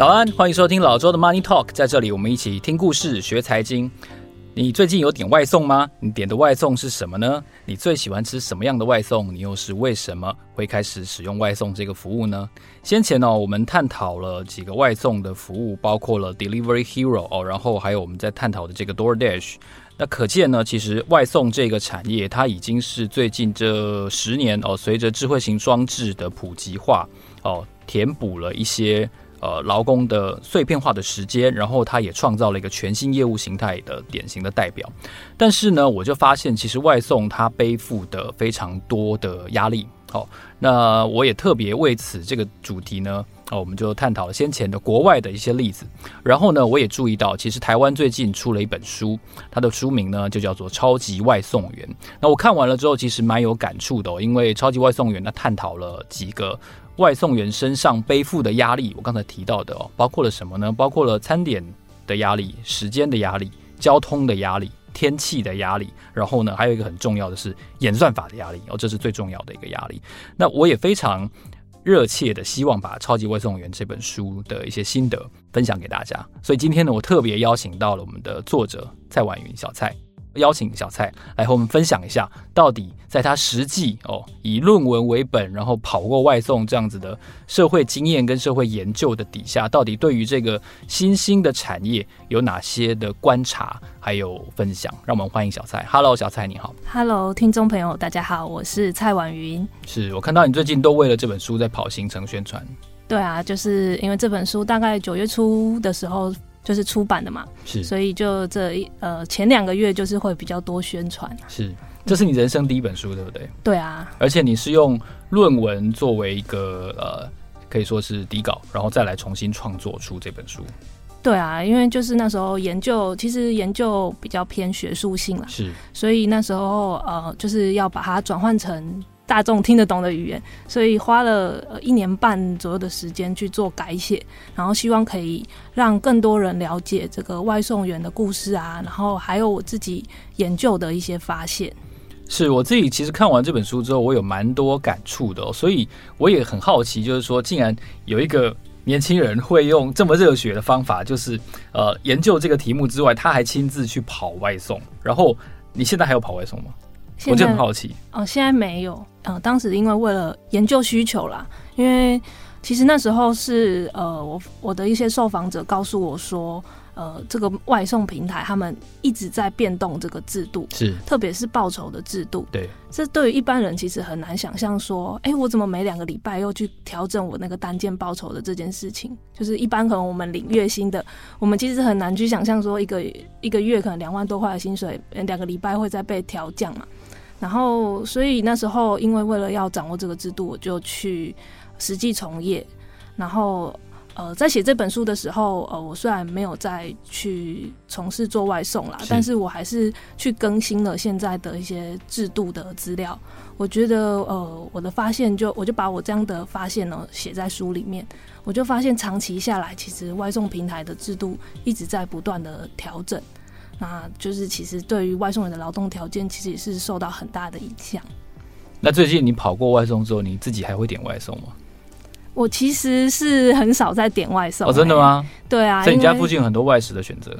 早安，欢迎收听老周的 Money Talk，在这里我们一起听故事、学财经。你最近有点外送吗？你点的外送是什么呢？你最喜欢吃什么样的外送？你又是为什么会开始使用外送这个服务呢？先前呢，我们探讨了几个外送的服务，包括了 Delivery Hero 哦，然后还有我们在探讨的这个 DoorDash。那可见呢，其实外送这个产业，它已经是最近这十年哦，随着智慧型装置的普及化哦，填补了一些。呃，劳工的碎片化的时间，然后他也创造了一个全新业务形态的典型的代表。但是呢，我就发现其实外送它背负的非常多的压力。好，那我也特别为此这个主题呢，啊，我们就探讨了先前的国外的一些例子。然后呢，我也注意到，其实台湾最近出了一本书，它的书名呢就叫做《超级外送员》。那我看完了之后，其实蛮有感触的哦，因为《超级外送员》它探讨了几个。外送员身上背负的压力，我刚才提到的哦，包括了什么呢？包括了餐点的压力、时间的压力、交通的压力、天气的压力，然后呢，还有一个很重要的是演算法的压力哦，这是最重要的一个压力。那我也非常热切的希望把《超级外送员》这本书的一些心得分享给大家，所以今天呢，我特别邀请到了我们的作者蔡婉云小蔡。邀请小蔡来和我们分享一下，到底在他实际哦以论文为本，然后跑过外送这样子的社会经验跟社会研究的底下，到底对于这个新兴的产业有哪些的观察还有分享？让我们欢迎小蔡。Hello，小蔡你好。Hello，听众朋友大家好，我是蔡婉云。是我看到你最近都为了这本书在跑行程宣传。对啊，就是因为这本书大概九月初的时候。就是出版的嘛，是，所以就这一呃前两个月就是会比较多宣传。是，这是你人生第一本书，对不对？对啊，而且你是用论文作为一个呃可以说是底稿，然后再来重新创作出这本书。对啊，因为就是那时候研究，其实研究比较偏学术性了，是，所以那时候呃就是要把它转换成。大众听得懂的语言，所以花了一年半左右的时间去做改写，然后希望可以让更多人了解这个外送员的故事啊，然后还有我自己研究的一些发现。是我自己其实看完这本书之后，我有蛮多感触的，所以我也很好奇，就是说，竟然有一个年轻人会用这么热血的方法，就是呃研究这个题目之外，他还亲自去跑外送。然后你现在还有跑外送吗？我就很好奇哦，现在没有。嗯、呃，当时因为为了研究需求啦，因为其实那时候是呃，我我的一些受访者告诉我说，呃，这个外送平台他们一直在变动这个制度，是特别是报酬的制度。对，这对于一般人其实很难想象说，哎、欸，我怎么每两个礼拜又去调整我那个单件报酬的这件事情？就是一般可能我们领月薪的，我们其实很难去想象说，一个一个月可能两万多块的薪水，两个礼拜会再被调降嘛。然后，所以那时候，因为为了要掌握这个制度，我就去实际从业。然后，呃，在写这本书的时候，呃，我虽然没有再去从事做外送啦，但是我还是去更新了现在的一些制度的资料。我觉得，呃，我的发现就我就把我这样的发现呢写在书里面。我就发现，长期下来，其实外送平台的制度一直在不断的调整。那就是其实对于外送员的劳动条件，其实也是受到很大的影响。那最近你跑过外送之后，你自己还会点外送吗？我其实是很少在点外送。哦，真的吗？对啊，在你家附近有很多外食的选择。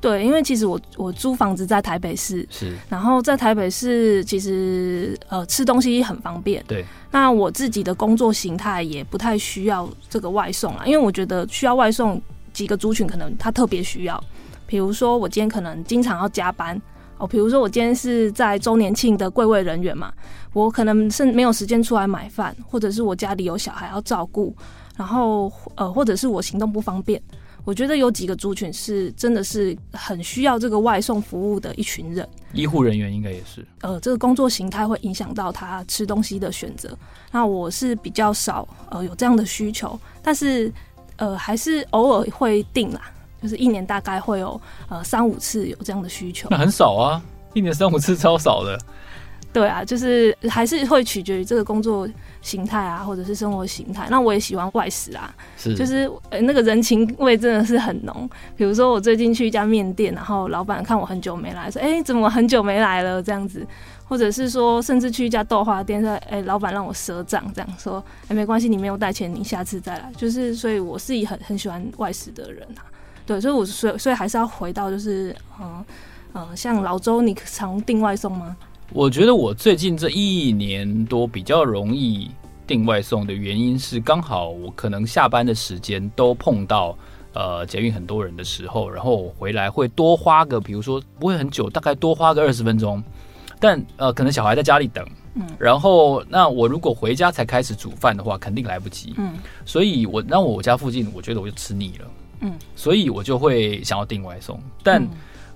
对，因为其实我我租房子在台北市，是，然后在台北市其实呃吃东西很方便。对，那我自己的工作形态也不太需要这个外送啊，因为我觉得需要外送几个族群，可能他特别需要。比如说，我今天可能经常要加班哦。比如说，我今天是在周年庆的柜位人员嘛，我可能是没有时间出来买饭，或者是我家里有小孩要照顾，然后呃，或者是我行动不方便。我觉得有几个族群是真的是很需要这个外送服务的一群人。医护人员应该也是。呃，这个工作形态会影响到他吃东西的选择。那我是比较少呃有这样的需求，但是呃还是偶尔会订啦。就是一年大概会有呃三五次有这样的需求，那很少啊，一年三五次超少的。对啊，就是还是会取决于这个工作形态啊，或者是生活形态。那我也喜欢外食啊，是就是呃那个人情味真的是很浓。比如说我最近去一家面店，然后老板看我很久没来，说：“哎，怎么很久没来了？”这样子，或者是说，甚至去一家豆花店，说：“哎，老板让我赊账，这样说，哎，没关系，你没有带钱，你下次再来。”就是，所以我是一很很喜欢外食的人啊。对，所以我所以所以还是要回到就是嗯嗯、呃，像老周，你常订外送吗？我觉得我最近这一年多比较容易订外送的原因是，刚好我可能下班的时间都碰到呃捷运很多人的时候，然后我回来会多花个，比如说不会很久，大概多花个二十分钟，但呃可能小孩在家里等，嗯，然后那我如果回家才开始煮饭的话，肯定来不及，嗯，所以我那我家附近，我觉得我就吃腻了，嗯，所以我就会想要订外送，但。嗯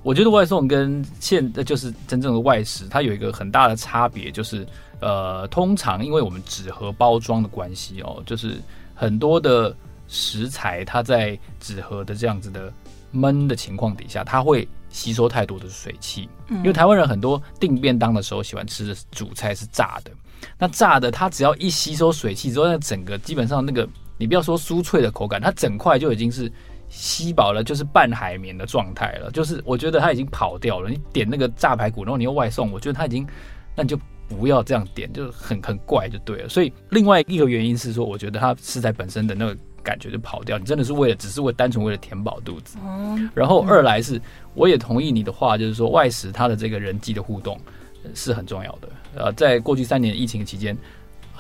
我觉得外送跟现就是真正的外食，它有一个很大的差别，就是呃，通常因为我们纸盒包装的关系哦，就是很多的食材它在纸盒的这样子的闷的情况底下，它会吸收太多的水汽。因为台湾人很多订便当的时候喜欢吃的主菜是炸的，那炸的它只要一吸收水汽之后，那整个基本上那个你不要说酥脆的口感，它整块就已经是。吸饱了就是半海绵的状态了，就是我觉得它已经跑掉了。你点那个炸排骨，然后你又外送，我觉得它已经，那你就不要这样点，就很很怪就对了。所以另外一个原因是说，我觉得它食材本身的那个感觉就跑掉，你真的是为了只是为单纯为了填饱肚子。然后二来是，我也同意你的话，就是说外食它的这个人际的互动是很重要的。呃，在过去三年疫情期间。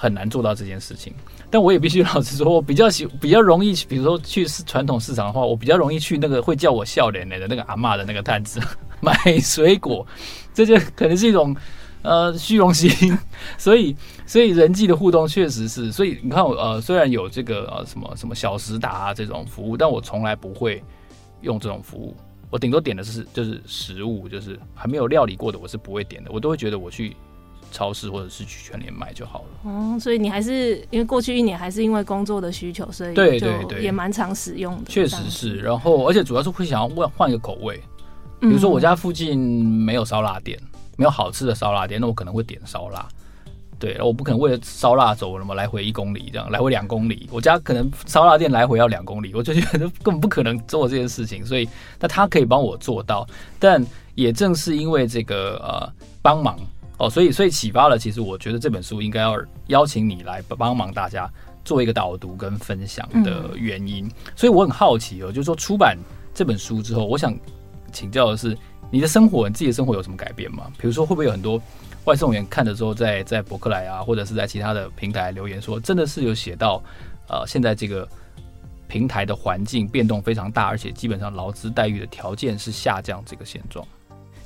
很难做到这件事情，但我也必须老实说，我比较喜比较容易，比如说去传统市场的话，我比较容易去那个会叫我笑脸脸的那个阿嬷的那个摊子 买水果，这就可能是一种呃虚荣心，所以所以人际的互动确实是，所以你看我呃虽然有这个呃什么什么小时达这种服务，但我从来不会用这种服务，我顶多点的是就是食物，就是还没有料理过的我是不会点的，我都会觉得我去。超市或者是去全联买就好了。哦，所以你还是因为过去一年还是因为工作的需求，所以对对对，也蛮常使用的。确实是，然后而且主要是会想要换换一个口味，比如说我家附近没有烧腊店，没有好吃的烧腊店，那我可能会点烧腊。对，我不可能为了烧腊走什么来回一公里这样，来回两公里。我家可能烧腊店来回要两公里，我就觉得根本不可能做这件事情。所以那他可以帮我做到，但也正是因为这个呃帮忙。哦，所以所以启发了，其实我觉得这本书应该要邀请你来帮忙大家做一个导读跟分享的原因。嗯、所以我很好奇哦，就是说出版这本书之后，我想请教的是，你的生活，你自己的生活有什么改变吗？比如说，会不会有很多外送员看了之后在，在在博客来啊，或者是在其他的平台留言说，真的是有写到，呃，现在这个平台的环境变动非常大，而且基本上劳资待遇的条件是下降这个现状。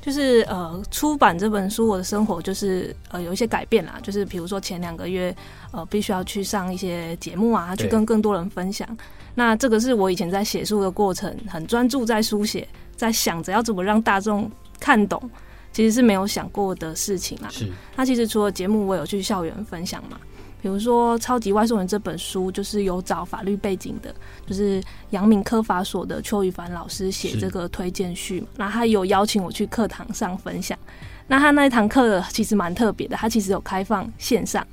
就是呃，出版这本书，我的生活就是呃有一些改变啦。就是比如说前两个月，呃，必须要去上一些节目啊，去跟更多人分享。那这个是我以前在写书的过程，很专注在书写，在想着要怎么让大众看懂，其实是没有想过的事情啦。是。那其实除了节目，我有去校园分享嘛。比如说《超级外送员》这本书，就是有找法律背景的，就是阳明科法所的邱宇凡老师写这个推荐序，那他有邀请我去课堂上分享。那他那一堂课其实蛮特别的，他其实有开放线上，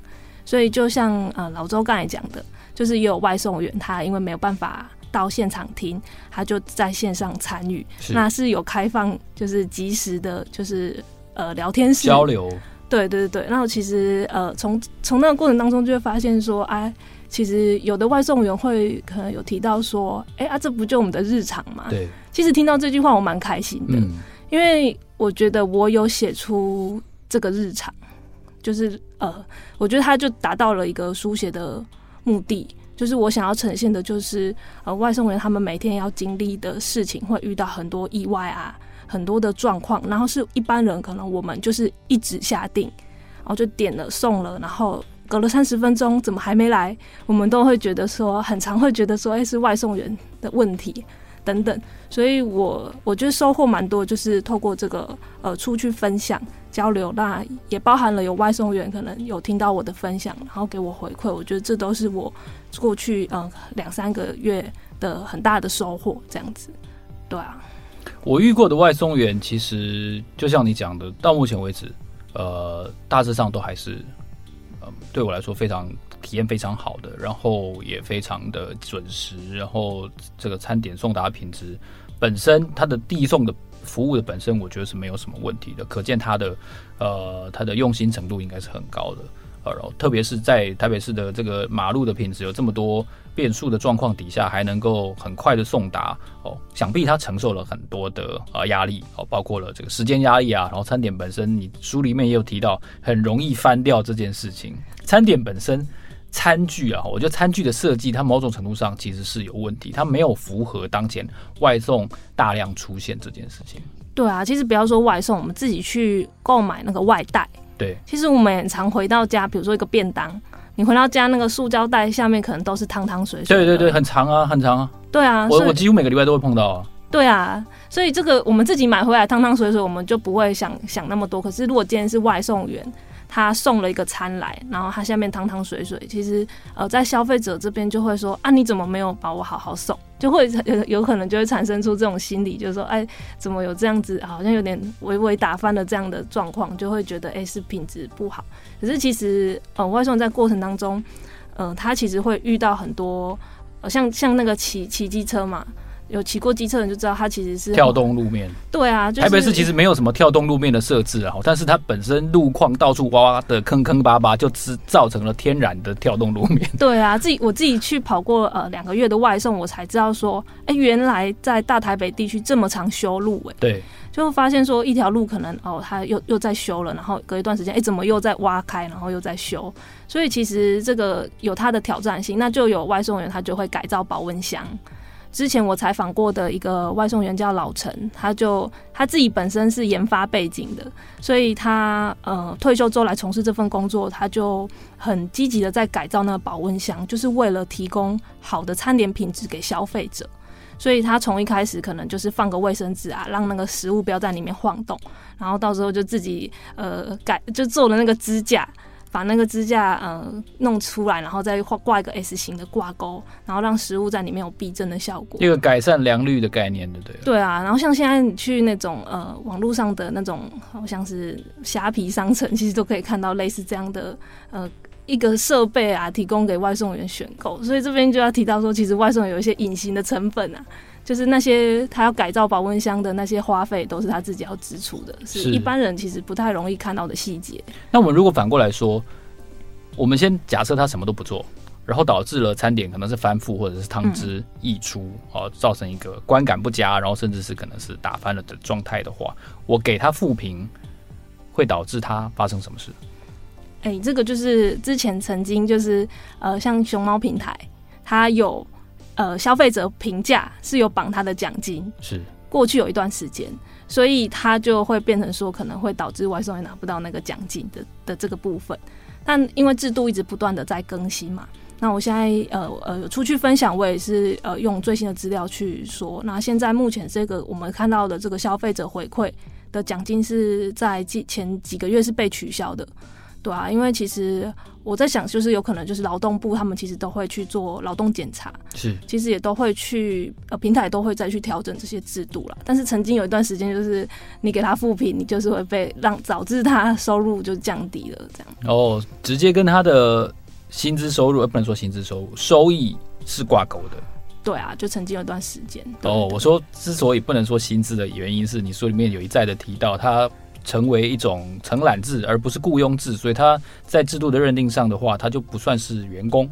所以就像呃老周刚才讲的，就是也有外送员他因为没有办法到现场听，他就在线上参与，那是有开放就是及时的，就是呃聊天室。交流。对对对，然后其实呃，从从那个过程当中就会发现说，哎，其实有的外送员会可能有提到说，哎啊，这不就我们的日常吗？对，其实听到这句话我蛮开心的，嗯，因为我觉得我有写出这个日常，就是呃，我觉得他就达到了一个书写的目的，就是我想要呈现的就是呃，外送员他们每天要经历的事情，会遇到很多意外啊。很多的状况，然后是一般人可能我们就是一直下定，然后就点了送了，然后隔了三十分钟怎么还没来？我们都会觉得说，很常会觉得说，哎，是外送员的问题等等。所以我我觉得收获蛮多，就是透过这个呃出去分享交流，那也包含了有外送员可能有听到我的分享，然后给我回馈。我觉得这都是我过去嗯两三个月的很大的收获，这样子，对啊。我遇过的外送员，其实就像你讲的，到目前为止，呃，大致上都还是，呃，对我来说非常体验非常好的，然后也非常的准时，然后这个餐点送达品质本身它的递送的服务的本身，我觉得是没有什么问题的，可见它的呃它的用心程度应该是很高的。呃，然后特别是在台北市的这个马路的品质有这么多变数的状况底下，还能够很快的送达哦，想必他承受了很多的呃压力哦，包括了这个时间压力啊，然后餐点本身，你书里面也有提到，很容易翻掉这件事情。餐点本身，餐具啊，我觉得餐具的设计，它某种程度上其实是有问题，它没有符合当前外送大量出现这件事情。对啊，其实不要说外送，我们自己去购买那个外带。对，其实我们很常回到家，比如说一个便当，你回到家那个塑胶袋下面可能都是汤汤水水。对对对，很长啊，很长啊。对啊，我我几乎每个礼拜都会碰到啊。对啊，所以这个我们自己买回来汤汤水水，我们就不会想想那么多。可是如果今天是外送员，他送了一个餐来，然后他下面汤汤水水，其实呃，在消费者这边就会说啊，你怎么没有把我好好送？就会有有可能就会产生出这种心理，就是说，哎，怎么有这样子，好像有点微微打翻了这样的状况，就会觉得哎，是品质不好。可是其实呃，外送在过程当中，呃，他其实会遇到很多，呃，像像那个骑骑机车嘛。有骑过机车的人就知道，它其实是跳动路面。对啊，就是、台北市其实没有什么跳动路面的设置啊，但是它本身路况到处挖挖的坑坑巴巴，就只造成了天然的跳动路面。对啊，自己我自己去跑过呃两个月的外送，我才知道说，哎、欸，原来在大台北地区这么常修路哎、欸。对，就发现说一条路可能哦，它又又在修了，然后隔一段时间，哎、欸，怎么又在挖开，然后又在修？所以其实这个有它的挑战性，那就有外送员他就会改造保温箱。之前我采访过的一个外送员叫老陈，他就他自己本身是研发背景的，所以他呃退休之后来从事这份工作，他就很积极的在改造那个保温箱，就是为了提供好的餐点品质给消费者。所以他从一开始可能就是放个卫生纸啊，让那个食物不要在里面晃动，然后到时候就自己呃改就做了那个支架。把那个支架呃弄出来，然后再挂挂一个 S 型的挂钩，然后让食物在里面有避震的效果。一个改善良率的概念，对不对？对啊，然后像现在你去那种呃网络上的那种，好像是虾皮商城，其实都可以看到类似这样的呃一个设备啊，提供给外送员选购。所以这边就要提到说，其实外送有一些隐形的成本啊。就是那些他要改造保温箱的那些花费，都是他自己要支出的，是一般人其实不太容易看到的细节。那我们如果反过来说，我们先假设他什么都不做，然后导致了餐点可能是翻覆或者是汤汁溢出，哦、嗯，造成一个观感不佳，然后甚至是可能是打翻了的状态的话，我给他负评，会导致他发生什么事？哎、欸，这个就是之前曾经就是呃，像熊猫平台，它有。呃，消费者评价是有绑他的奖金，是过去有一段时间，所以他就会变成说，可能会导致外送员拿不到那个奖金的的这个部分。但因为制度一直不断的在更新嘛，那我现在呃呃出去分享，我也是呃用最新的资料去说。那现在目前这个我们看到的这个消费者回馈的奖金是在前几个月是被取消的。对啊，因为其实我在想，就是有可能就是劳动部他们其实都会去做劳动检查，是，其实也都会去呃平台都会再去调整这些制度了。但是曾经有一段时间，就是你给他复评，你就是会被让导致他收入就降低了这样。哦，直接跟他的薪资收入，呃，不能说薪资收入，收益是挂钩的。对啊，就曾经有一段时间。哦，我说之所以不能说薪资的原因是你书里面有一再的提到他。成为一种承揽制，而不是雇佣制，所以他在制度的认定上的话，他就不算是员工。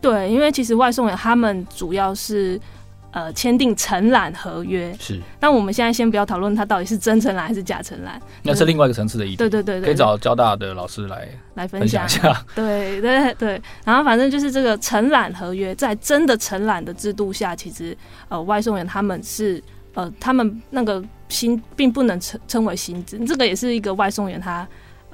对，因为其实外送员他们主要是呃签订承揽合约。是。但我们现在先不要讨论他到底是真承揽还是假承揽，那是另外一个层次的议题。对对对，对，可以找交大的老师来来分享一下。对对对，然后反正就是这个承揽合约，在真的承揽的制度下，其实呃外送员他们是呃他们那个。薪并不能称称为薪资，这个也是一个外送员他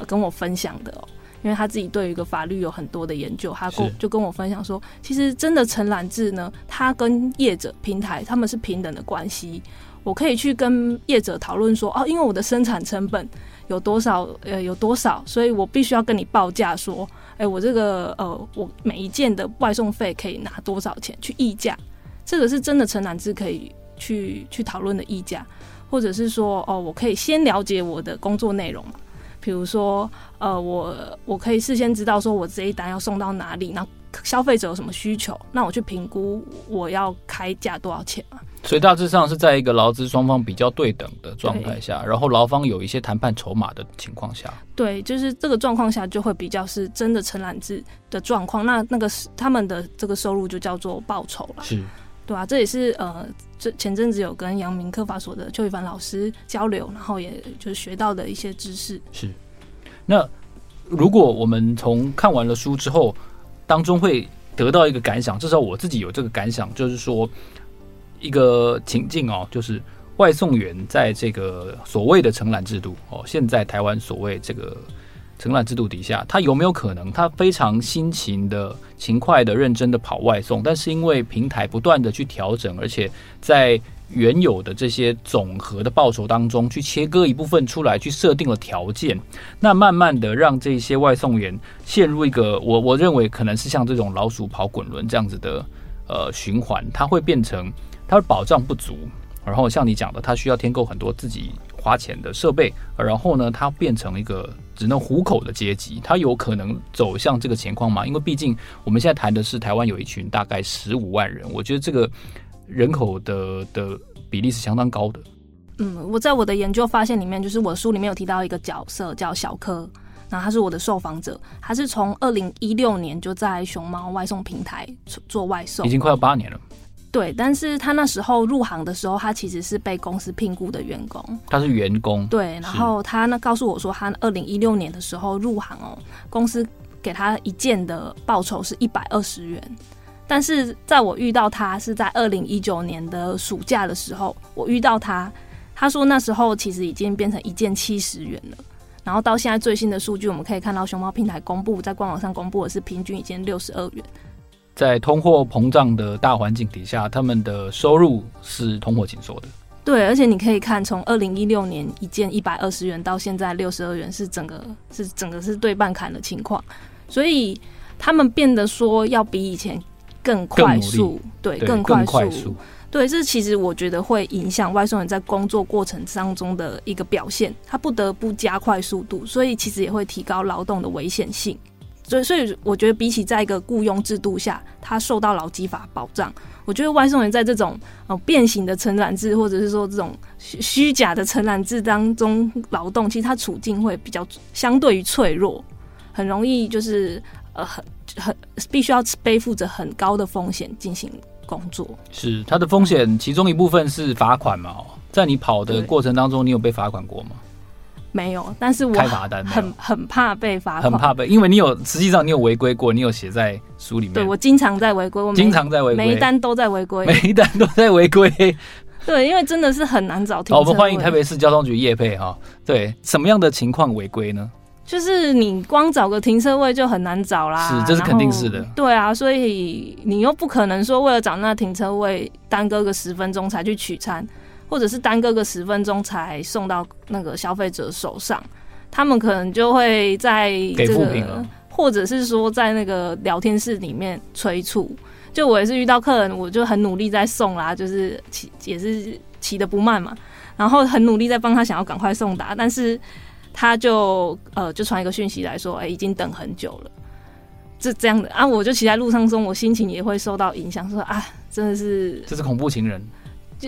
跟我分享的哦，因为他自己对于一个法律有很多的研究，他跟就跟我分享说，其实真的承揽制呢，他跟业者平台他们是平等的关系，我可以去跟业者讨论说，哦，因为我的生产成本有多少，呃，有多少，所以我必须要跟你报价说，哎，我这个呃，我每一件的外送费可以拿多少钱去议价，这个是真的承揽制可以去去讨论的议价。或者是说，哦，我可以先了解我的工作内容嘛，比如说，呃，我我可以事先知道说我这一单要送到哪里，那消费者有什么需求，那我去评估我要开价多少钱嘛。所以大致上是在一个劳资双方比较对等的状态下，然后劳方有一些谈判筹码的情况下，对，就是这个状况下就会比较是真的承揽制的状况。那那个他们的这个收入就叫做报酬了，是，对啊，这也是呃，这前阵子有跟阳明科法所的邱一凡老师交流，然后也就是学到的一些知识。是，那如果我们从看完了书之后，当中会得到一个感想，至少我自己有这个感想，就是说。一个情境哦，就是外送员在这个所谓的承揽制度哦，现在台湾所谓这个承揽制度底下，他有没有可能他非常辛勤的、勤快的、认真的跑外送，但是因为平台不断的去调整，而且在原有的这些总和的报酬当中去切割一部分出来，去设定了条件，那慢慢的让这些外送员陷入一个我我认为可能是像这种老鼠跑滚轮这样子的呃循环，它会变成。它的保障不足，然后像你讲的，它需要添购很多自己花钱的设备，然后呢，它变成一个只能糊口的阶级，它有可能走向这个情况吗？因为毕竟我们现在谈的是台湾有一群大概十五万人，我觉得这个人口的的比例是相当高的。嗯，我在我的研究发现里面，就是我书里面有提到一个角色叫小柯，那他是我的受访者，他是从二零一六年就在熊猫外送平台做外送，已经快要八年了。对，但是他那时候入行的时候，他其实是被公司聘雇的员工。他是员工。对，然后他呢告诉我说，他二零一六年的时候入行哦，公司给他一件的报酬是一百二十元。但是在我遇到他是在二零一九年的暑假的时候，我遇到他，他说那时候其实已经变成一件七十元了。然后到现在最新的数据，我们可以看到熊猫平台公布在官网上公布的是平均一件六十二元。在通货膨胀的大环境底下，他们的收入是通货紧缩的。对，而且你可以看，从二零一六年一件一百二十元到现在六十二元，是整个是整个是对半砍的情况。所以他们变得说要比以前更快速，对，更快速。对，这其实我觉得会影响外送人在工作过程当中的一个表现，他不得不加快速度，所以其实也会提高劳动的危险性。所以，所以我觉得比起在一个雇佣制度下，他受到劳基法保障，我觉得外送员在这种呃变形的承揽制，或者是说这种虚虚假的承揽制当中劳动，其实他处境会比较相对于脆弱，很容易就是呃很很必须要背负着很高的风险进行工作。是他的风险，其中一部分是罚款嘛？在你跑的过程当中，你有被罚款过吗？没有，但是我开罚单很很怕被罚款，很怕被，因为你有实际上你有违规过，你有写在书里面。对，我经常在违规，我经常在违规，每一单都在违规，每一单都在违规。对，因为真的是很难找停车我们欢迎台北市交通局业配哈。对，什么样的情况违规呢？就是你光找个停车位就很难找啦，是，这是肯定是的。对啊，所以你又不可能说为了找那停车位耽搁个十分钟才去取餐，或者是耽搁个十分钟才送到那个消费者手上。他们可能就会在这个，或者是说在那个聊天室里面催促。就我也是遇到客人，我就很努力在送啦，就是骑也是骑的不慢嘛，然后很努力在帮他想要赶快送达，但是他就呃就传一个讯息来说，哎、欸，已经等很久了，这这样的啊，我就骑在路上中，我心情也会受到影响，说啊，真的是这是恐怖情人。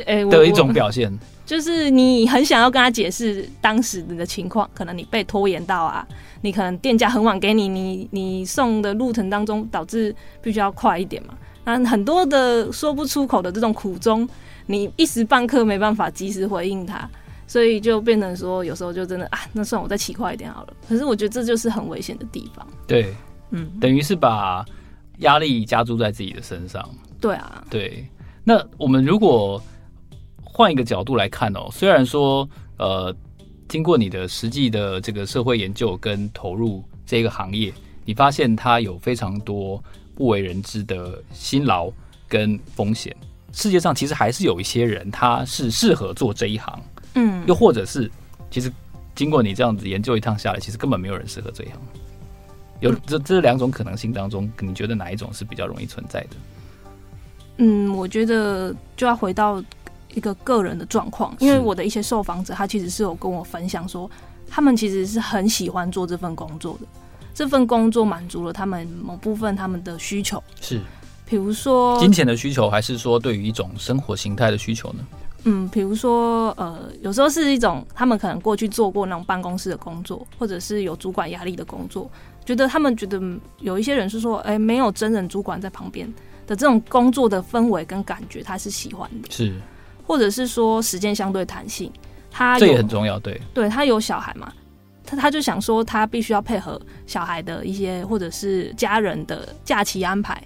哎，的一种 表现，就是你很想要跟他解释当时你的情况，可能你被拖延到啊，你可能店家很晚给你，你你送的路程当中导致必须要快一点嘛。那很多的说不出口的这种苦衷，你一时半刻没办法及时回应他，所以就变成说有时候就真的啊，那算我再骑快一点好了。可是我觉得这就是很危险的地方。对，嗯，等于是把压力加注在自己的身上。对啊，对。那我们如果换一个角度来看哦，虽然说，呃，经过你的实际的这个社会研究跟投入这个行业，你发现它有非常多不为人知的辛劳跟风险。世界上其实还是有一些人，他是适合做这一行，嗯，又或者是，其实经过你这样子研究一趟下来，其实根本没有人适合这一行。有这这两种可能性当中，你觉得哪一种是比较容易存在的？嗯，我觉得就要回到。一个个人的状况，因为我的一些受访者，他其实是有跟我分享说，他们其实是很喜欢做这份工作的，这份工作满足了他们某部分他们的需求，是，比如说金钱的需求，还是说对于一种生活形态的需求呢？嗯，比如说呃，有时候是一种他们可能过去做过那种办公室的工作，或者是有主管压力的工作，觉得他们觉得有一些人是说，哎、欸，没有真人主管在旁边的这种工作的氛围跟感觉，他是喜欢的，是。或者是说时间相对弹性，他这也很重要，对，对他有小孩嘛，他他就想说他必须要配合小孩的一些或者是家人的假期安排，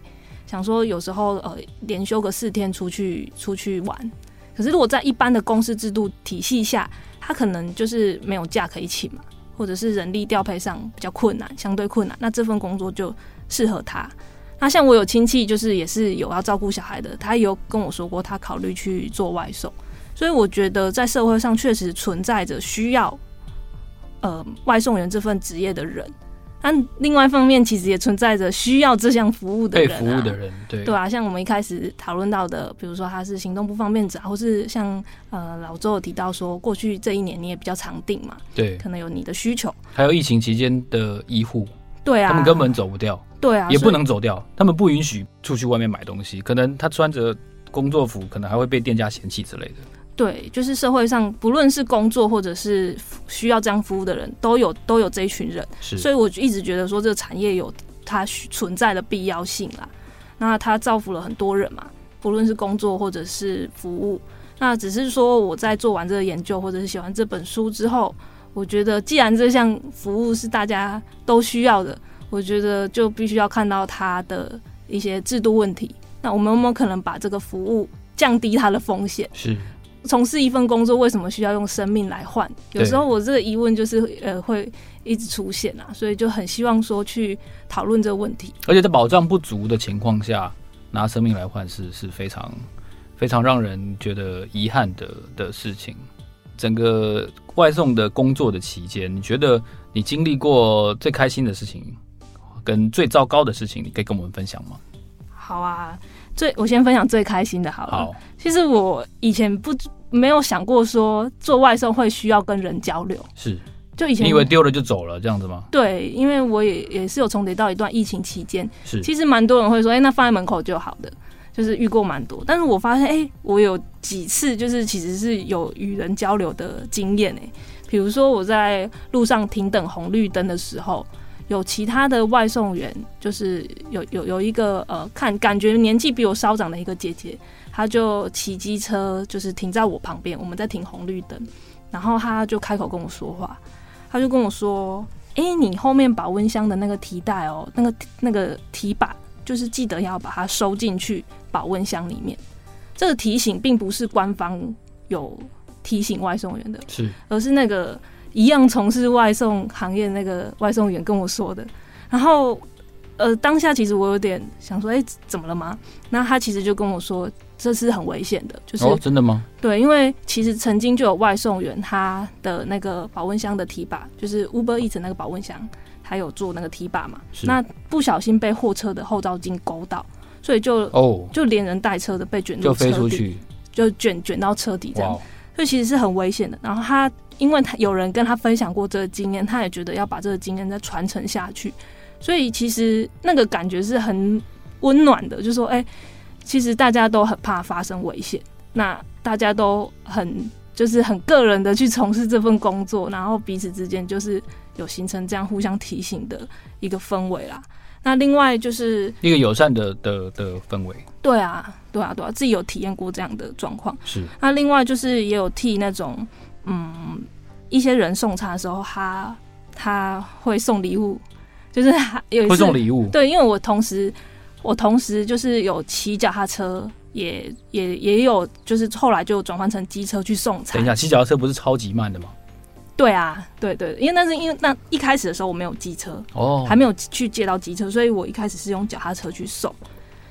想说有时候呃连休个四天出去出去玩，可是如果在一般的公司制度体系下，他可能就是没有假可以请嘛，或者是人力调配上比较困难，相对困难，那这份工作就适合他。那像我有亲戚，就是也是有要照顾小孩的，他有跟我说过，他考虑去做外送。所以我觉得在社会上确实存在着需要呃外送员这份职业的人，但另外一方面其实也存在着需要这项服务的人、啊，被服务的人，对对啊，像我们一开始讨论到的，比如说他是行动不方便者，或是像呃老周有提到说，过去这一年你也比较常订嘛，对，可能有你的需求，还有疫情期间的医护。对啊，他们根本走不掉。对啊，也不能走掉。他们不允许出去外面买东西，可能他穿着工作服，可能还会被店家嫌弃之类的。对，就是社会上不论是工作或者是需要这样服务的人，都有都有这一群人。是，所以我就一直觉得说，这个产业有它存在的必要性啦。那它造福了很多人嘛，不论是工作或者是服务。那只是说我在做完这个研究或者是写完这本书之后。我觉得，既然这项服务是大家都需要的，我觉得就必须要看到它的一些制度问题。那我们有没有可能把这个服务降低它的风险？是从事一份工作，为什么需要用生命来换？有时候我这个疑问就是呃会一直出现啊，所以就很希望说去讨论这个问题。而且在保障不足的情况下，拿生命来换是是非常非常让人觉得遗憾的的事情。整个外送的工作的期间，你觉得你经历过最开心的事情，跟最糟糕的事情，你可以跟我们分享吗？好啊，最我先分享最开心的好了。好，其实我以前不没有想过说做外送会需要跟人交流，是，就以前你以为丢了就走了这样子吗？对，因为我也也是有重叠到一段疫情期间，是，其实蛮多人会说，哎、欸，那放在门口就好的。就是遇过蛮多，但是我发现，哎、欸，我有几次就是其实是有与人交流的经验，哎，比如说我在路上停等红绿灯的时候，有其他的外送员，就是有有有一个呃，看感觉年纪比我稍长的一个姐姐，她就骑机车，就是停在我旁边，我们在停红绿灯，然后她就开口跟我说话，她就跟我说，哎、欸，你后面保温箱的那个提袋哦，那个那个提把。就是记得要把它收进去保温箱里面。这个提醒并不是官方有提醒外送员的，是，而是那个一样从事外送行业那个外送员跟我说的。然后，呃，当下其实我有点想说，哎、欸，怎么了吗？那他其实就跟我说，这是很危险的，就是、哦、真的吗？对，因为其实曾经就有外送员他的那个保温箱的提把，就是 Uber Eats 那个保温箱。还有做那个提把嘛，那不小心被货车的后照镜勾到，所以就哦，就连人带车的被卷入车底，就飞出去，就卷卷到车底这样，所以其实是很危险的。然后他因为他有人跟他分享过这个经验，他也觉得要把这个经验再传承下去，所以其实那个感觉是很温暖的，就是说哎、欸，其实大家都很怕发生危险，那大家都很就是很个人的去从事这份工作，然后彼此之间就是。有形成这样互相提醒的一个氛围啦。那另外就是一个友善的的的氛围。对啊，对啊，对啊，自己有体验过这样的状况。是。那另外就是也有替那种嗯一些人送餐的时候，他他会送礼物，就是 有一次会送礼物。对，因为我同时我同时就是有骑脚踏车，也也也有就是后来就转换成机车去送餐。等一下，骑脚踏车不是超级慢的吗？对啊，对对，因为那是因为那一开始的时候我没有机车哦，还没有去借到机车，所以我一开始是用脚踏车去送，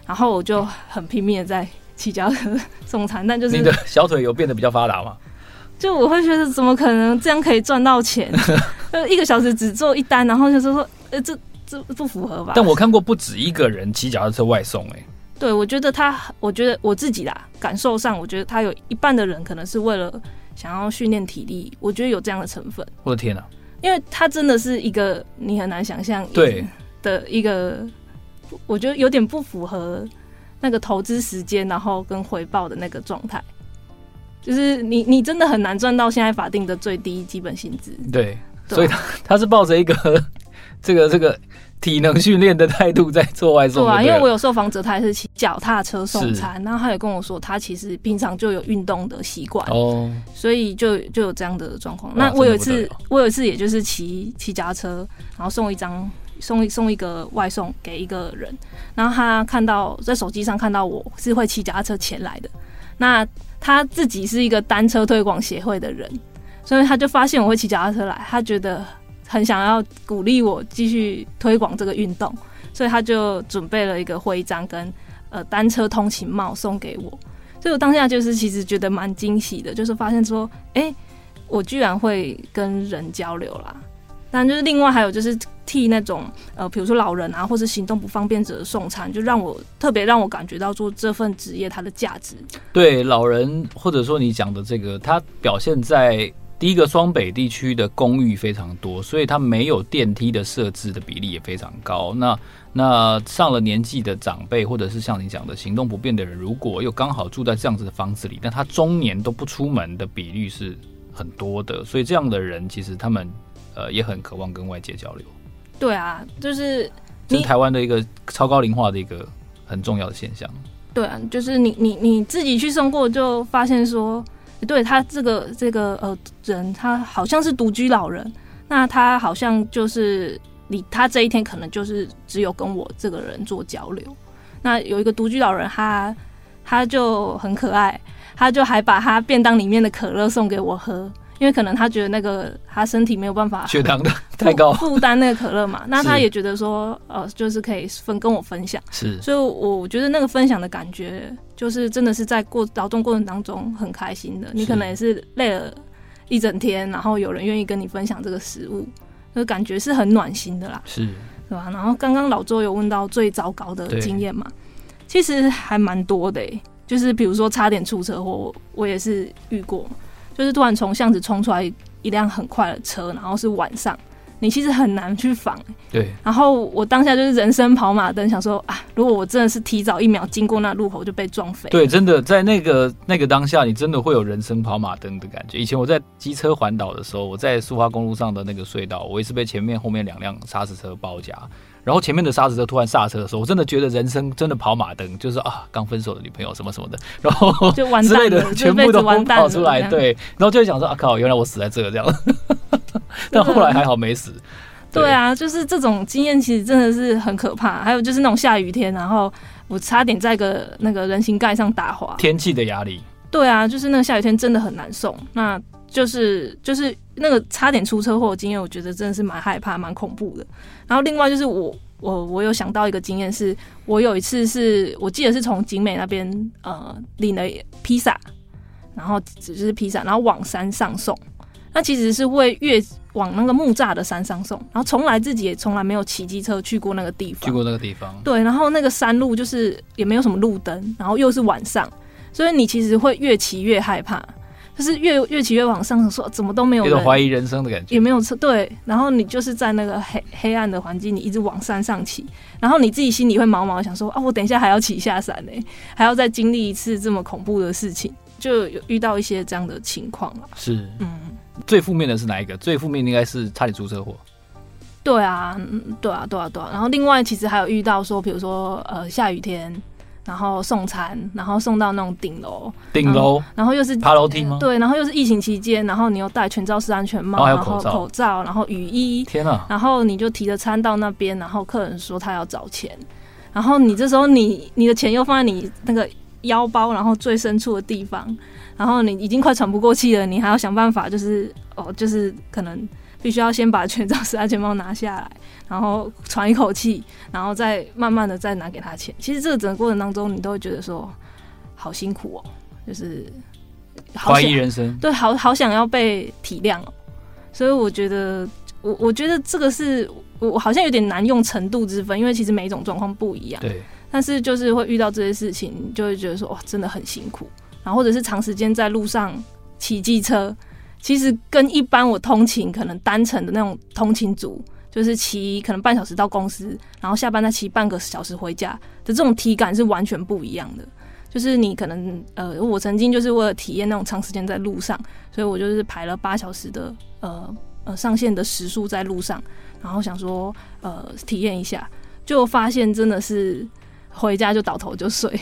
然后我就很拼命的在骑脚踏车送餐，但就是你的小腿有变得比较发达吗？就我会觉得怎么可能这样可以赚到钱？就一个小时只做一单，然后就是说，呃，这这不符合吧？但我看过不止一个人骑脚踏车外送，欸，哎，对，我觉得他，我觉得我自己啦，感受上，我觉得他有一半的人可能是为了想要训练体力，我觉得有这样的成分。我的天哪！因为他真的是一个你很难想象对的一个，我觉得有点不符合那个投资时间然后跟回报的那个状态，就是你你真的很难赚到现在法定的最低基本薪资。对，所以他他是抱着一个这 个这个。体能训练的态度在做外送，对啊，因为我有受访者，他也是骑脚踏车送餐，然后他也跟我说，他其实平常就有运动的习惯哦，所以就就有这样的状况。那我有一次，我有一次也就是骑骑脚踏车，然后送一张送一送一个外送给一个人，然后他看到在手机上看到我是会骑脚踏车前来的，那他自己是一个单车推广协会的人，所以他就发现我会骑脚踏车来，他觉得。很想要鼓励我继续推广这个运动，所以他就准备了一个徽章跟呃单车通勤帽送给我。所以我当下就是其实觉得蛮惊喜的，就是发现说，哎、我居然会跟人交流啦。但就是另外还有就是替那种呃，比如说老人啊，或是行动不方便者送餐，就让我特别让我感觉到做这份职业它的价值。对老人，或者说你讲的这个，它表现在。第一个双北地区的公寓非常多，所以它没有电梯的设置的比例也非常高。那那上了年纪的长辈，或者是像你讲的行动不便的人，如果又刚好住在这样子的房子里，那他中年都不出门的比率是很多的。所以这样的人其实他们呃也很渴望跟外界交流。对啊，就是这是台湾的一个超高龄化的一个很重要的现象。对啊，就是你你你自己去送过，就发现说。对他这个这个呃人，他好像是独居老人，那他好像就是你他这一天可能就是只有跟我这个人做交流。那有一个独居老人，他他就很可爱，他就还把他便当里面的可乐送给我喝。因为可能他觉得那个他身体没有办法血糖的太高负担那个可乐嘛，那他也觉得说呃就是可以分跟我分享，是，所以我觉得那个分享的感觉就是真的是在过劳动过程当中很开心的。你可能也是累了一整天，然后有人愿意跟你分享这个食物，那感觉是很暖心的啦，是，对吧？然后刚刚老周有问到最糟糕的经验嘛，其实还蛮多的，欸，就是比如说差点出车祸，我也是遇过。就是突然从巷子冲出来一辆很快的车，然后是晚上，你其实很难去防。对。然后我当下就是人生跑马灯，想说啊，如果我真的是提早一秒经过那路口，就被撞飞。对，真的在那个那个当下，你真的会有人生跑马灯的感觉。以前我在机车环岛的时候，我在苏花公路上的那个隧道，我也是被前面后面两辆砂石车包夹。然后前面的砂石车突然刹车的时候，我真的觉得人生真的跑马灯，就是啊，刚分手的女朋友什么什么的，然后 就完蛋了，之类的全部都跑出来，对，然后就会想说啊靠，原来我死在这这样，但后来还好没死。对，对啊，就是这种经验其实真的是很可怕。还有就是那种下雨天，然后我差点在个那个人行盖上打滑。天气的压力。对啊，就是那个下雨天真的很难受。那就是就是那个差点出车祸的经验，我觉得真的是蛮害怕、蛮恐怖的。然后另外就是我我我有想到一个经验，是我有一次是我记得是从景美那边呃领了披萨，然后只是披萨，然后往山上送。那其实是会越往那个木栅的山上送，然后从来自己也从来没有骑机车去过那个地方。去过那个地方。对，然后那个山路就是也没有什么路灯，然后又是晚上，所以你其实会越骑越害怕。就是越越骑越往上，说怎么都没有人，有种怀疑人生的感觉，也没有车，对。然后你就是在那个黑黑暗的环境，你一直往山上骑，然后你自己心里会毛毛想说啊，我等一下还要骑下山呢，还要再经历一次这么恐怖的事情，就有遇到一些这样的情况了。是，嗯，最负面的是哪一个？最负面应该是差点出车祸。对啊，对啊，对啊，对啊。然后另外其实还有遇到说，比如说呃下雨天。然后送餐，然后送到那种顶楼，顶楼，然后又是爬楼梯吗？对，然后又是疫情期间，然后你又戴全罩式安全帽，然后口罩，然后雨衣，天啊！然后你就提着餐到那边，然后客人说他要找钱，然后你这时候你你的钱又放在你那个腰包，然后最深处的地方，然后你已经快喘不过气了，你还要想办法，就是哦，就是可能。必须要先把全罩式安全帽拿下来，然后喘一口气，然后再慢慢的再拿给他钱。其实这个整个过程当中，你都会觉得说好辛苦哦，就是怀疑人生，对，好好想要被体谅哦。所以我觉得，我我觉得这个是我好像有点难用程度之分，因为其实每一种状况不一样。对。但是就是会遇到这些事情，就会觉得说哇，真的很辛苦。然后或者是长时间在路上骑机车，其实跟一般我通勤可能单程的那种通勤族，就是骑可能半小时到公司，然后下班再骑半个小时回家的这种体感是完全不一样的。就是你可能呃，我曾经就是为了体验那种长时间在路上，所以我就是排了八小时的呃呃上线的时数在路上，然后想说呃体验一下，就发现真的是回家就倒头就睡。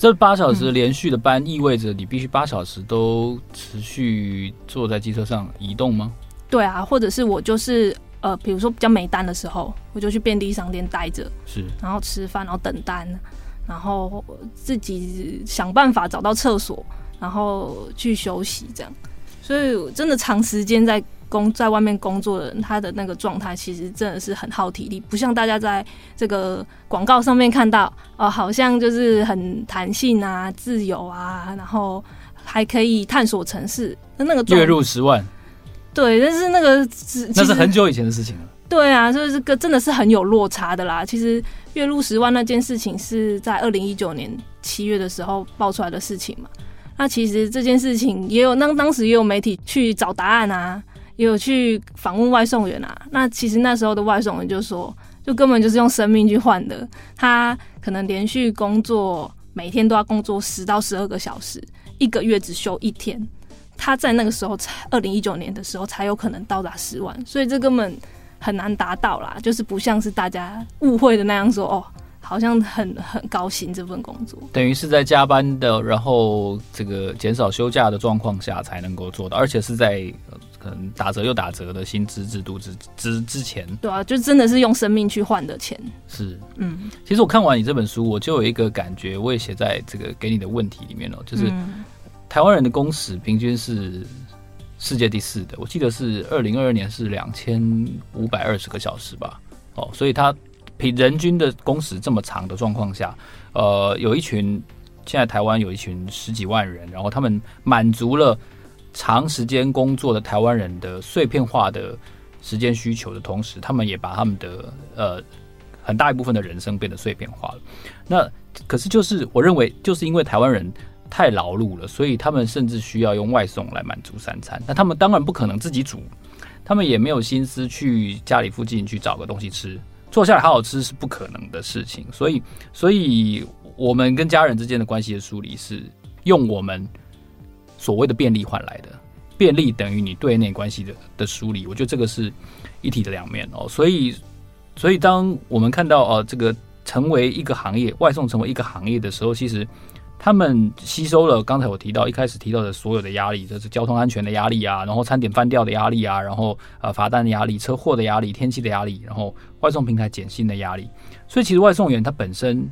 这八小时连续的班意味着你必须八小时都持续坐在机车上移动吗？对啊，或者是我就是呃，比如说比较没单的时候，我就去便利商店待着，是，然后吃饭，然后等单，然后自己想办法找到厕所，然后去休息，这样。所以真的长时间在。工在外面工作的人，他的那个状态其实真的是很耗体力，不像大家在这个广告上面看到，哦、呃，好像就是很弹性啊、自由啊，然后还可以探索城市。那那个月入十万，对，但是那个那是很久以前的事情了。对啊，所以这个真的是很有落差的啦。其实月入十万那件事情是在二零一九年七月的时候爆出来的事情嘛。那其实这件事情也有，当当时也有媒体去找答案啊。也有去访问外送员啊，那其实那时候的外送员就说，就根本就是用生命去换的。他可能连续工作，每天都要工作十到十二个小时，一个月只休一天。他在那个时候才二零一九年的时候才有可能到达十万，所以这根本很难达到啦，就是不像是大家误会的那样说哦。好像很很高兴这份工作，等于是在加班的，然后这个减少休假的状况下才能够做到，而且是在可能打折又打折的薪资制度之之之前。对啊，就真的是用生命去换的钱。是，嗯，其实我看完你这本书，我就有一个感觉，我也写在这个给你的问题里面了，就是、嗯、台湾人的工时平均是世界第四的，我记得是二零二二年是两千五百二十个小时吧，哦，所以他。平人均的工时这么长的状况下，呃，有一群现在台湾有一群十几万人，然后他们满足了长时间工作的台湾人的碎片化的时间需求的同时，他们也把他们的呃很大一部分的人生变得碎片化了。那可是就是我认为，就是因为台湾人太劳碌了，所以他们甚至需要用外送来满足三餐。那他们当然不可能自己煮，他们也没有心思去家里附近去找个东西吃。坐下来好好吃是不可能的事情，所以，所以我们跟家人之间的关系的梳理是用我们所谓的便利换来的，便利等于你对内关系的的梳理，我觉得这个是一体的两面哦。所以，所以当我们看到哦，这个成为一个行业，外送成为一个行业的时候，其实。他们吸收了刚才我提到一开始提到的所有的压力，就是交通安全的压力啊，然后餐点翻掉的压力啊，然后呃罚单的压力、车祸的压力、天气的压力，然后外送平台减薪的压力。所以其实外送员他本身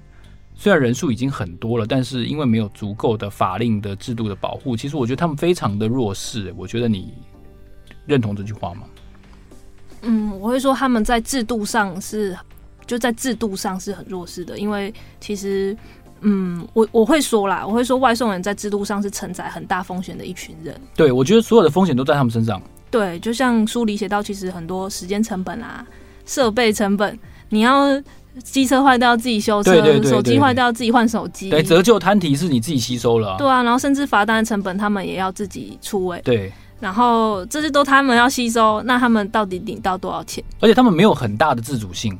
虽然人数已经很多了，但是因为没有足够的法令的制度的保护，其实我觉得他们非常的弱势。我觉得你认同这句话吗？嗯，我会说他们在制度上是就在制度上是很弱势的，因为其实。嗯，我我会说啦，我会说外送人在制度上是承载很大风险的一群人。对，我觉得所有的风险都在他们身上。对，就像书里写到，其实很多时间成本啊、设备成本，你要机车坏掉自己修车，对对对对对，手机坏掉自己换手机，对，折旧摊提是你自己吸收了啊。对啊，然后甚至罚单的成本他们也要自己出位。对，然后这些都他们要吸收，那他们到底领到多少钱？而且他们没有很大的自主性。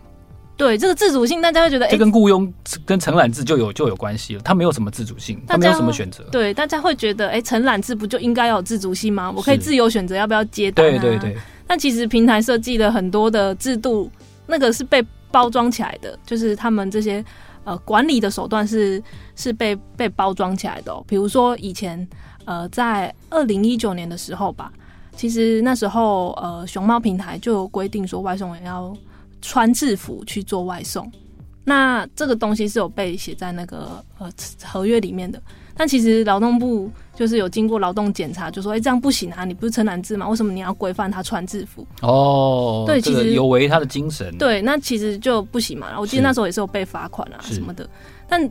对这个自主性，大家会觉得，这跟雇佣跟承揽制就有就有关系了。他没有什么自主性，他没有什么选择。对，大家会觉得，哎，承揽制不就应该有自主性吗？我可以自由选择要不要接单啊。对对对。但其实平台设计的很多的制度，那个是被包装起来的，就是他们这些呃管理的手段是是被被包装起来的。比如说以前呃在二零一九年的时候吧，其实那时候呃熊猫平台就有规定说外送员要。穿制服去做外送，那这个东西是有被写在那个呃合约里面的。但其实劳动部就是有经过劳动检查，就说：“哎、欸，这样不行啊，你不是承揽制吗？为什么你要规范他穿制服？”哦，对，其实有违他的精神。对，那其实就不行嘛。我记得那时候也是有被罚款啊什么的。但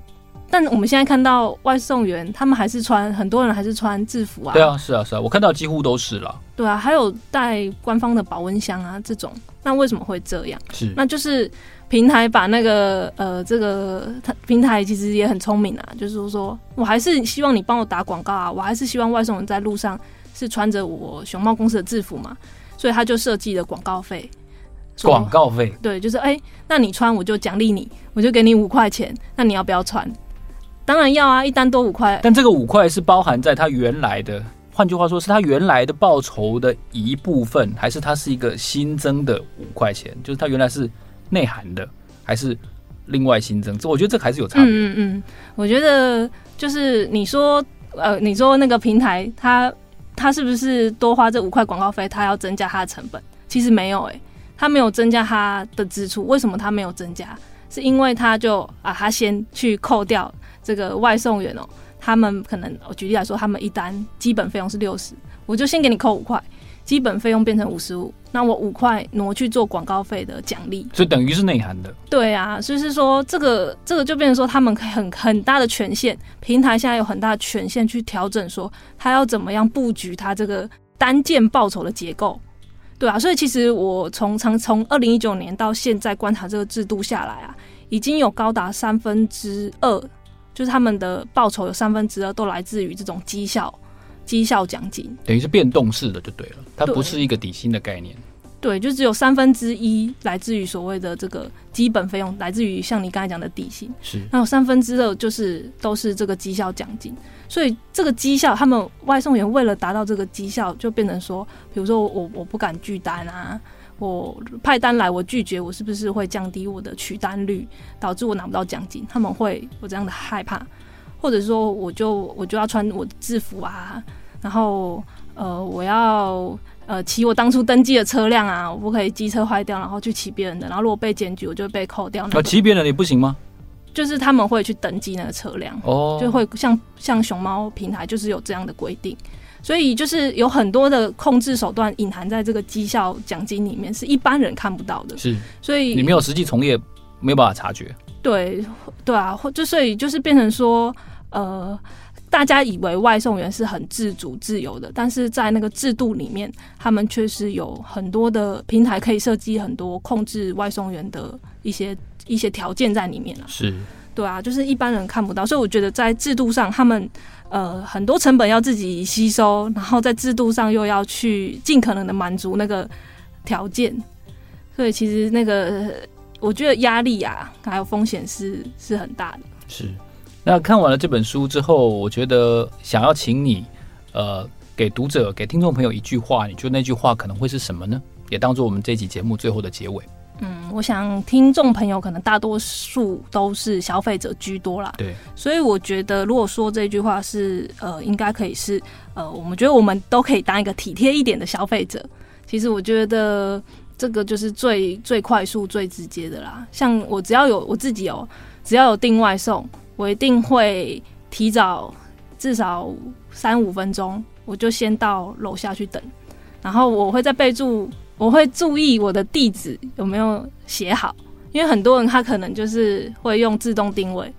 但我们现在看到外送员，他们还是穿，很多人还是穿制服啊。对啊，是啊，是啊，我看到几乎都是了。对啊，还有带官方的保温箱啊这种。那为什么会这样？是，那就是平台把那个呃这个他平台其实也很聪明啊，就是说我还是希望你帮我打广告啊，我还是希望外送人在路上是穿着我熊猫公司的制服嘛，所以他就设计了广告费。广告费对，就是哎、欸，那你穿我就奖励你，我就给你五块钱，那你要不要穿？当然要啊，一单多五块。但这个五块是包含在他原来的，换句话说，是他原来的报酬的一部分，还是他是一个新增的五块钱？就是他原来是内涵的，还是另外新增？这我觉得这还是有差别。嗯嗯，我觉得就是你说呃，你说那个平台，它它是不是多花这五块广告费，它要增加它的成本？其实没有哎、欸。他没有增加他的支出，为什么他没有增加？是因为他就啊，他先去扣掉这个外送员哦，他们可能我举例来说，他们一单基本费用是六十，我就先给你扣五块，基本费用变成五十五，那我五块挪去做广告费的奖励，所以等于是内涵的。对啊，所以是说这个这个就变成说他们很很大的权限，平台现在有很大的权限去调整，说他要怎么样布局他这个单件报酬的结构。对啊，所以其实我从从从二零一九年到现在观察这个制度下来啊，已经有高达三分之二，就是他们的报酬有三分之二都来自于这种绩效绩效奖金，等于是变动式的就对了，它不是一个底薪的概念。对，就只有三分之一来自于所谓的这个基本费用，来自于像你刚才讲的底薪，是，那有三分之二就是都是这个绩效奖金。所以这个绩效，他们外送员为了达到这个绩效，就变成说，比如说我我不敢拒单啊，我派单来我拒绝，我是不是会降低我的取单率，导致我拿不到奖金？他们会有这样的害怕，或者说我就我就要穿我的制服啊，然后呃我要呃骑我当初登记的车辆啊，我不可以机车坏掉然后去骑别人的，然后如果被检举，我就会被扣掉。那骑别人的也不行吗？就是他们会去登记那个车辆，哦，就会像像熊猫平台就是有这样的规定，所以就是有很多的控制手段隐含在这个绩效奖金里面，是一般人看不到的。是，所以你没有实际从业，没有办法察觉。对，对啊，就所以就是变成说，呃，大家以为外送员是很自主自由的，但是在那个制度里面，他们确实有很多的平台可以设计很多控制外送员的一些。一些条件在里面了，是对啊，就是一般人看不到，所以我觉得在制度上，他们呃很多成本要自己吸收，然后在制度上又要去尽可能的满足那个条件，所以其实那个我觉得压力啊，还有风险是是很大的。是，那看完了这本书之后，我觉得想要请你呃给读者、给听众朋友一句话，你觉得那句话可能会是什么呢？也当做我们这期节目最后的结尾。嗯，我想听众朋友可能大多数都是消费者居多啦，对，所以我觉得如果说这句话是呃，应该可以是呃，我们觉得我们都可以当一个体贴一点的消费者。其实我觉得这个就是最最快速、最直接的啦。像我只要有我自己有，只要有订外送，我一定会提早至少三五分钟，我就先到楼下去等，然后我会再备注。我会注意我的地址有没有写好，因为很多人他可能就是会用自动定位，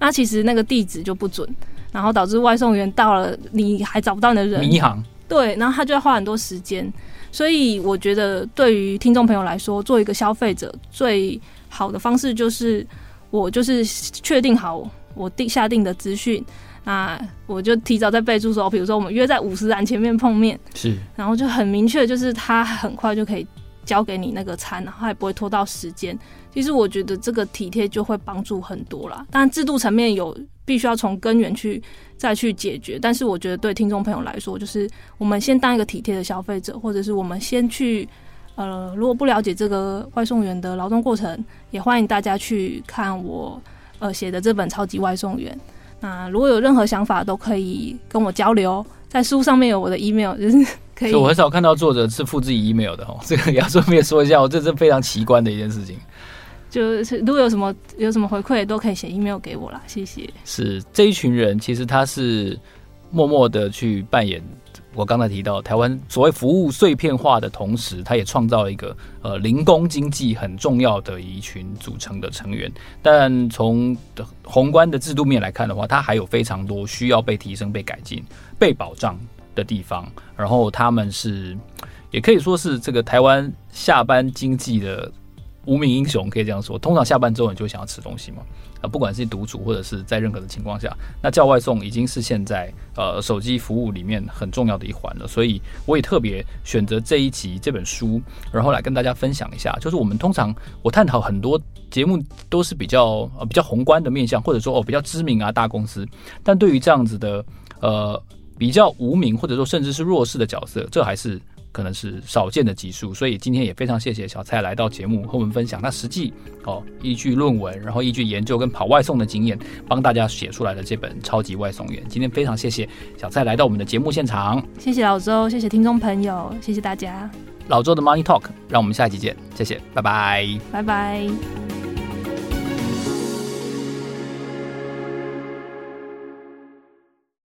那其实那个地址就不准，然后导致外送员到了你还找不到你的人，迷航。对，然后他就要花很多时间，所以我觉得对于听众朋友来说，做一个消费者最好的方式就是我就是确定好我定下定的资讯。那我就提早在备注说，比如说我们约在五十岚前面碰面，是，然后就很明确，就是他很快就可以交给你那个餐，然后也不会拖到时间。其实我觉得这个体贴就会帮助很多啦。当然制度层面有必须要从根源去再去解决，但是我觉得对听众朋友来说，就是我们先当一个体贴的消费者，或者是我们先去呃，如果不了解这个外送员的劳动过程，也欢迎大家去看我呃写的这本《超级外送员》。那如果有任何想法，都可以跟我交流，在书上面有我的 email，就是 可以。我很少看到作者是附自己 email 的哦，这个也要顺便说一下，我这是非常奇观的一件事情。就是如果有什么有什么回馈，都可以写 email 给我啦，谢谢。是这一群人，其实他是默默的去扮演。我刚才提到，台湾所谓服务碎片化的同时，它也创造了一个呃零工经济很重要的一群组成的成员。但从宏观的制度面来看的话，它还有非常多需要被提升、被改进、被保障的地方。然后他们是，也可以说是这个台湾下班经济的无名英雄，可以这样说。通常下班之后，你就想要吃东西嘛。啊，不管是独处或者是在任何的情况下，那叫外送已经是现在呃手机服务里面很重要的一环了。所以我也特别选择这一集这本书，然后来跟大家分享一下。就是我们通常我探讨很多节目都是比较呃比较宏观的面向，或者说哦比较知名啊大公司，但对于这样子的呃比较无名或者说甚至是弱势的角色，这还是。可能是少见的集数，所以今天也非常谢谢小蔡来到节目和我们分享他实际哦依据论文，然后依据研究跟跑外送的经验，帮大家写出来的这本超级外送员。今天非常谢谢小蔡来到我们的节目现场，谢谢老周，谢谢听众朋友，谢谢大家。老周的 Money Talk，让我们下一集见，谢谢，拜拜，拜拜。